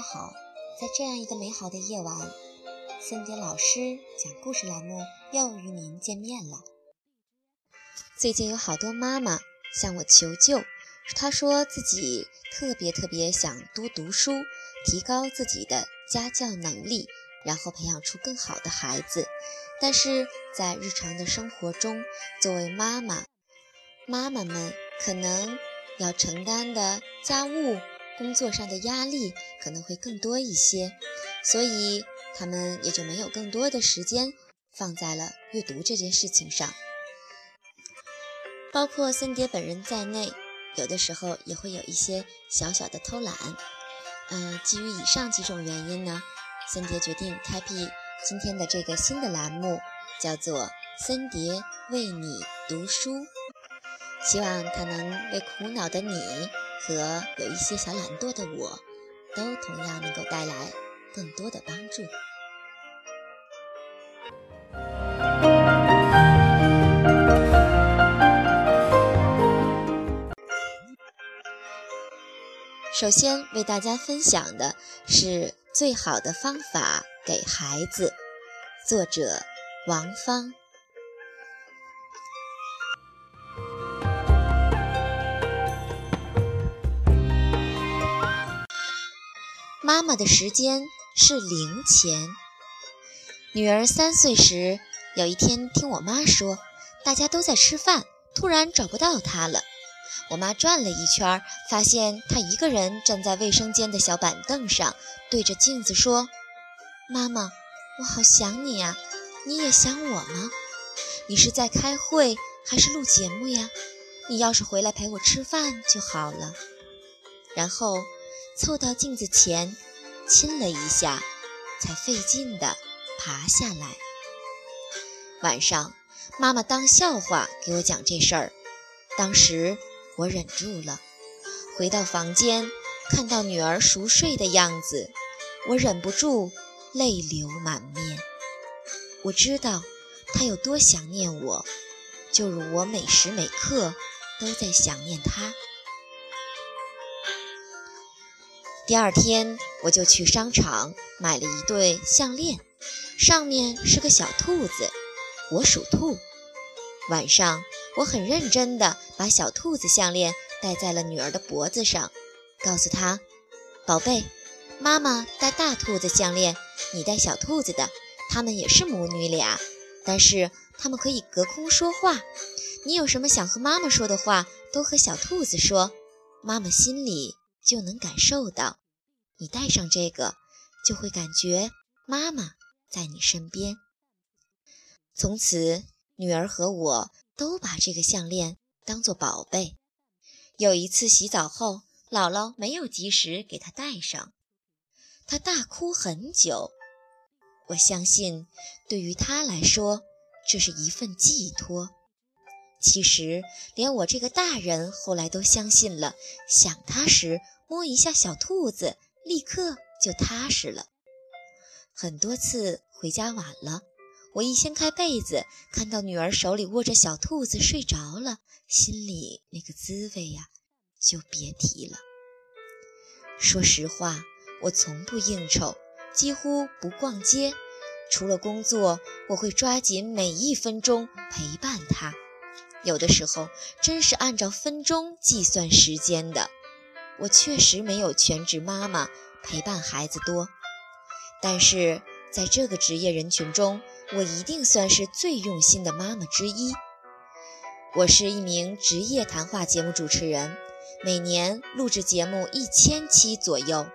好，在这样一个美好的夜晚，森迪老师讲故事栏目又与您见面了。最近有好多妈妈向我求救，她说自己特别特别想多读书，提高自己的家教能力，然后培养出更好的孩子。但是在日常的生活中，作为妈妈，妈妈们可能要承担的家务。工作上的压力可能会更多一些，所以他们也就没有更多的时间放在了阅读这件事情上。包括森蝶本人在内，有的时候也会有一些小小的偷懒。嗯，基于以上几种原因呢，森蝶决定开辟今天的这个新的栏目，叫做“森蝶为你读书”，希望它能为苦恼的你。和有一些小懒惰的我，都同样能够带来更多的帮助。首先为大家分享的是《最好的方法给孩子》，作者王芳。妈妈的时间是零钱。女儿三岁时，有一天听我妈说，大家都在吃饭，突然找不到她了。我妈转了一圈，发现她一个人站在卫生间的小板凳上，对着镜子说：“妈妈，我好想你呀，你也想我吗？你是在开会还是录节目呀？你要是回来陪我吃饭就好了。”然后。凑到镜子前，亲了一下，才费劲地爬下来。晚上，妈妈当笑话给我讲这事儿，当时我忍住了。回到房间，看到女儿熟睡的样子，我忍不住泪流满面。我知道她有多想念我，就如我每时每刻都在想念她。第二天，我就去商场买了一对项链，上面是个小兔子，我属兔。晚上，我很认真地把小兔子项链戴在了女儿的脖子上，告诉她：“宝贝，妈妈戴大兔子项链，你戴小兔子的，她们也是母女俩，但是她们可以隔空说话。你有什么想和妈妈说的话，都和小兔子说，妈妈心里就能感受到。”你戴上这个，就会感觉妈妈在你身边。从此，女儿和我都把这个项链当作宝贝。有一次洗澡后，姥姥没有及时给她戴上，她大哭很久。我相信，对于她来说，这是一份寄托。其实，连我这个大人后来都相信了。想她时，摸一下小兔子。立刻就踏实了。很多次回家晚了，我一掀开被子，看到女儿手里握着小兔子睡着了，心里那个滋味呀，就别提了。说实话，我从不应酬，几乎不逛街，除了工作，我会抓紧每一分钟陪伴她。有的时候真是按照分钟计算时间的。我确实没有全职妈妈陪伴孩子多，但是在这个职业人群中，我一定算是最用心的妈妈之一。我是一名职业谈话节目主持人，每年录制节目一千期左右，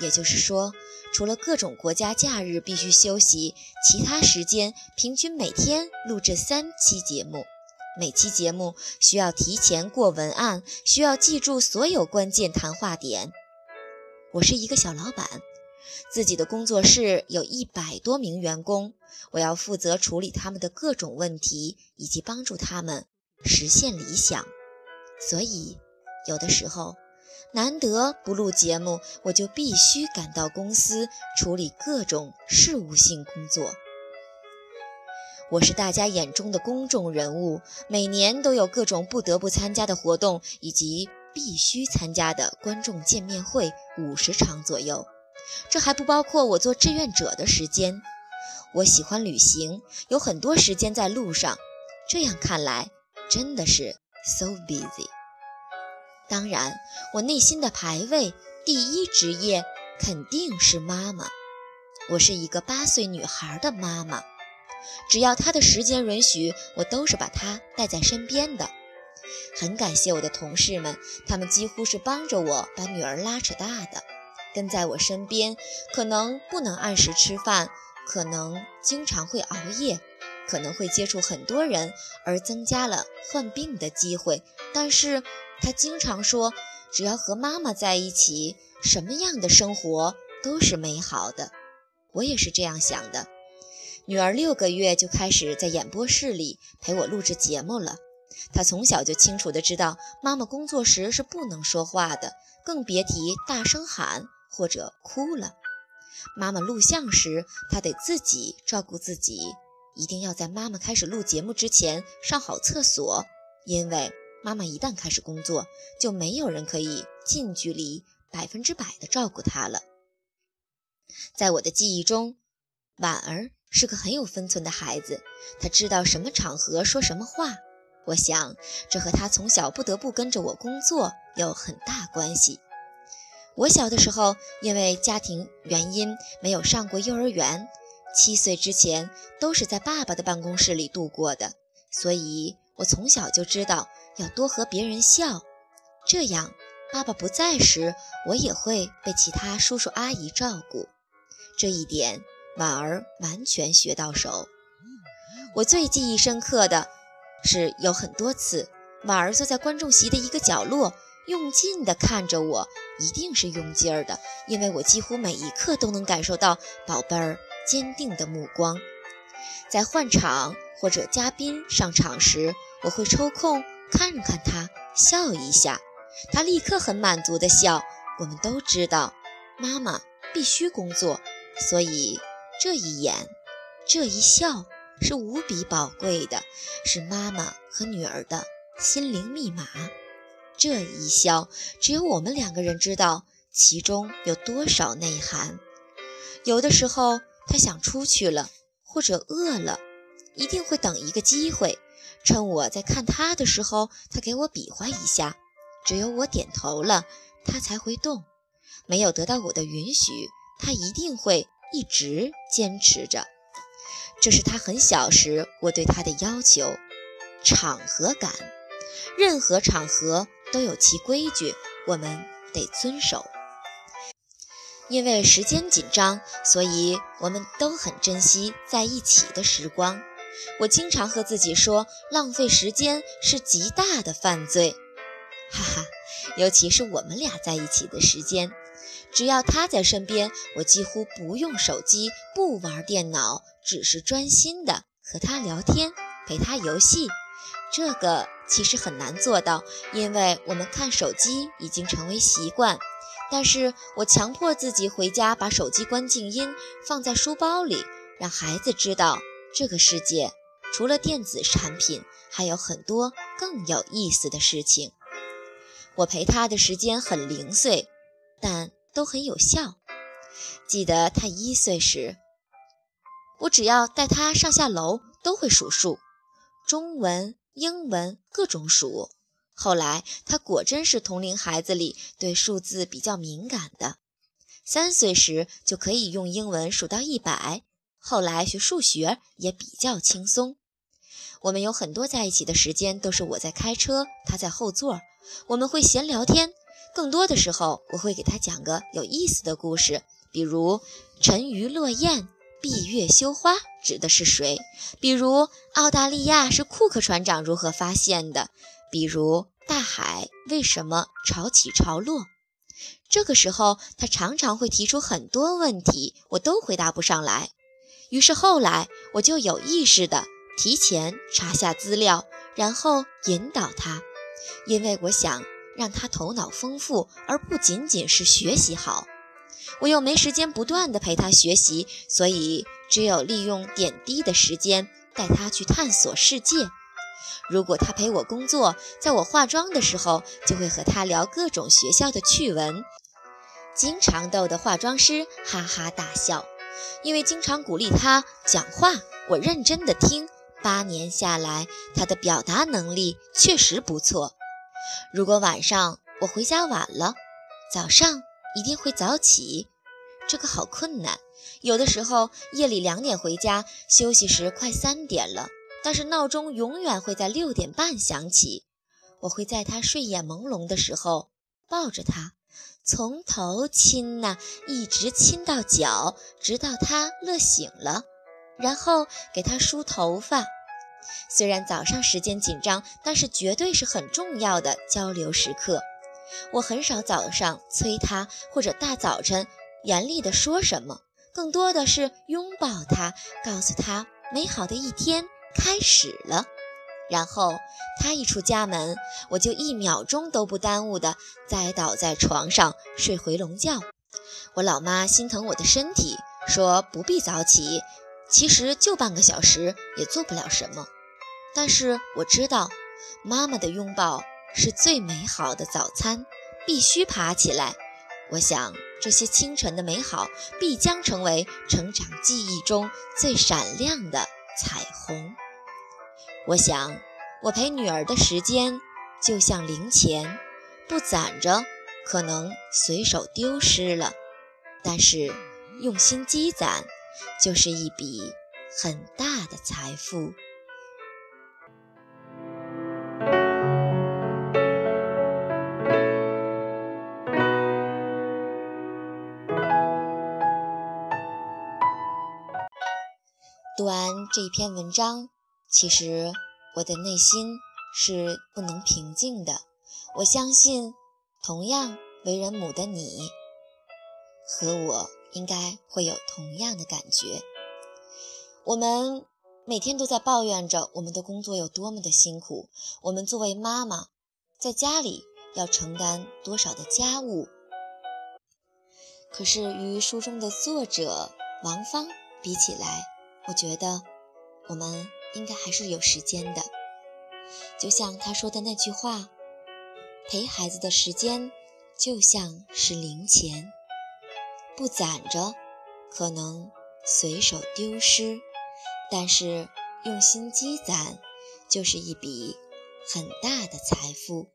也就是说，除了各种国家假日必须休息，其他时间平均每天录制三期节目。每期节目需要提前过文案，需要记住所有关键谈话点。我是一个小老板，自己的工作室有一百多名员工，我要负责处理他们的各种问题，以及帮助他们实现理想。所以，有的时候难得不录节目，我就必须赶到公司处理各种事务性工作。我是大家眼中的公众人物，每年都有各种不得不参加的活动以及必须参加的观众见面会五十场左右，这还不包括我做志愿者的时间。我喜欢旅行，有很多时间在路上。这样看来，真的是 so busy。当然，我内心的排位第一职业肯定是妈妈。我是一个八岁女孩的妈妈，只要她的时间允许，我都是把她带在身边的。很感谢我的同事们，他们几乎是帮着我把女儿拉扯大的，跟在我身边。可能不能按时吃饭，可能经常会熬夜，可能会接触很多人，而增加了患病的机会。但是。他经常说：“只要和妈妈在一起，什么样的生活都是美好的。”我也是这样想的。女儿六个月就开始在演播室里陪我录制节目了。她从小就清楚地知道，妈妈工作时是不能说话的，更别提大声喊或者哭了。妈妈录像时，她得自己照顾自己，一定要在妈妈开始录节目之前上好厕所，因为。妈妈一旦开始工作，就没有人可以近距离、百分之百的照顾她了。在我的记忆中，婉儿是个很有分寸的孩子，他知道什么场合说什么话。我想，这和他从小不得不跟着我工作有很大关系。我小的时候，因为家庭原因没有上过幼儿园，七岁之前都是在爸爸的办公室里度过的，所以我从小就知道。要多和别人笑，这样爸爸不在时，我也会被其他叔叔阿姨照顾。这一点，婉儿完全学到手。我最记忆深刻的是有很多次，婉儿坐在观众席的一个角落，用劲地看着我，一定是用劲儿的，因为我几乎每一刻都能感受到宝贝儿坚定的目光。在换场或者嘉宾上场时，我会抽空。看看他，笑一下，他立刻很满足的笑。我们都知道，妈妈必须工作，所以这一眼，这一笑是无比宝贵的，是妈妈和女儿的心灵密码。这一笑，只有我们两个人知道其中有多少内涵。有的时候，他想出去了，或者饿了，一定会等一个机会。趁我在看他的时候，他给我比划一下，只有我点头了，他才会动。没有得到我的允许，他一定会一直坚持着。这是他很小时我对他的要求。场合感，任何场合都有其规矩，我们得遵守。因为时间紧张，所以我们都很珍惜在一起的时光。我经常和自己说，浪费时间是极大的犯罪，哈哈，尤其是我们俩在一起的时间，只要他在身边，我几乎不用手机，不玩电脑，只是专心的和他聊天，陪他游戏。这个其实很难做到，因为我们看手机已经成为习惯。但是我强迫自己回家把手机关静音，放在书包里，让孩子知道。这个世界除了电子产品，还有很多更有意思的事情。我陪他的时间很零碎，但都很有效。记得他一岁时，我只要带他上下楼，都会数数，中文、英文各种数。后来他果真是同龄孩子里对数字比较敏感的。三岁时就可以用英文数到一百。后来学数学也比较轻松。我们有很多在一起的时间都是我在开车，他在后座。我们会闲聊天，更多的时候我会给他讲个有意思的故事，比如“沉鱼落雁，闭月羞花”指的是谁？比如澳大利亚是库克船长如何发现的？比如大海为什么潮起潮落？这个时候他常常会提出很多问题，我都回答不上来。于是后来我就有意识地提前查下资料，然后引导他，因为我想让他头脑丰富，而不仅仅是学习好。我又没时间不断地陪他学习，所以只有利用点滴的时间带他去探索世界。如果他陪我工作，在我化妆的时候，就会和他聊各种学校的趣闻，经常逗得化妆师哈哈大笑。因为经常鼓励他讲话，我认真的听。八年下来，他的表达能力确实不错。如果晚上我回家晚了，早上一定会早起，这个好困难。有的时候夜里两点回家，休息时快三点了，但是闹钟永远会在六点半响起。我会在他睡眼朦胧的时候抱着他，从头亲呐，一直亲到脚，直到他乐醒了，然后给他梳头发。虽然早上时间紧张，但是绝对是很重要的交流时刻。我很少早上催他，或者大早晨严厉地说什么。更多的是拥抱他，告诉他美好的一天开始了。然后他一出家门，我就一秒钟都不耽误的栽倒在床上睡回笼觉。我老妈心疼我的身体，说不必早起，其实就半个小时也做不了什么。但是我知道，妈妈的拥抱是最美好的早餐，必须爬起来。我想。这些清晨的美好必将成为成长记忆中最闪亮的彩虹。我想，我陪女儿的时间就像零钱，不攒着可能随手丢失了；但是用心积攒，就是一笔很大的财富。读完这一篇文章，其实我的内心是不能平静的。我相信，同样为人母的你和我应该会有同样的感觉。我们每天都在抱怨着我们的工作有多么的辛苦，我们作为妈妈，在家里要承担多少的家务。可是与书中的作者王芳比起来，我觉得我们应该还是有时间的，就像他说的那句话：“陪孩子的时间就像是零钱，不攒着可能随手丢失，但是用心积攒就是一笔很大的财富。”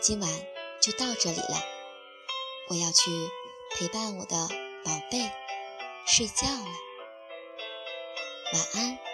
今晚就到这里了，我要去。陪伴我的宝贝，睡觉了，晚安。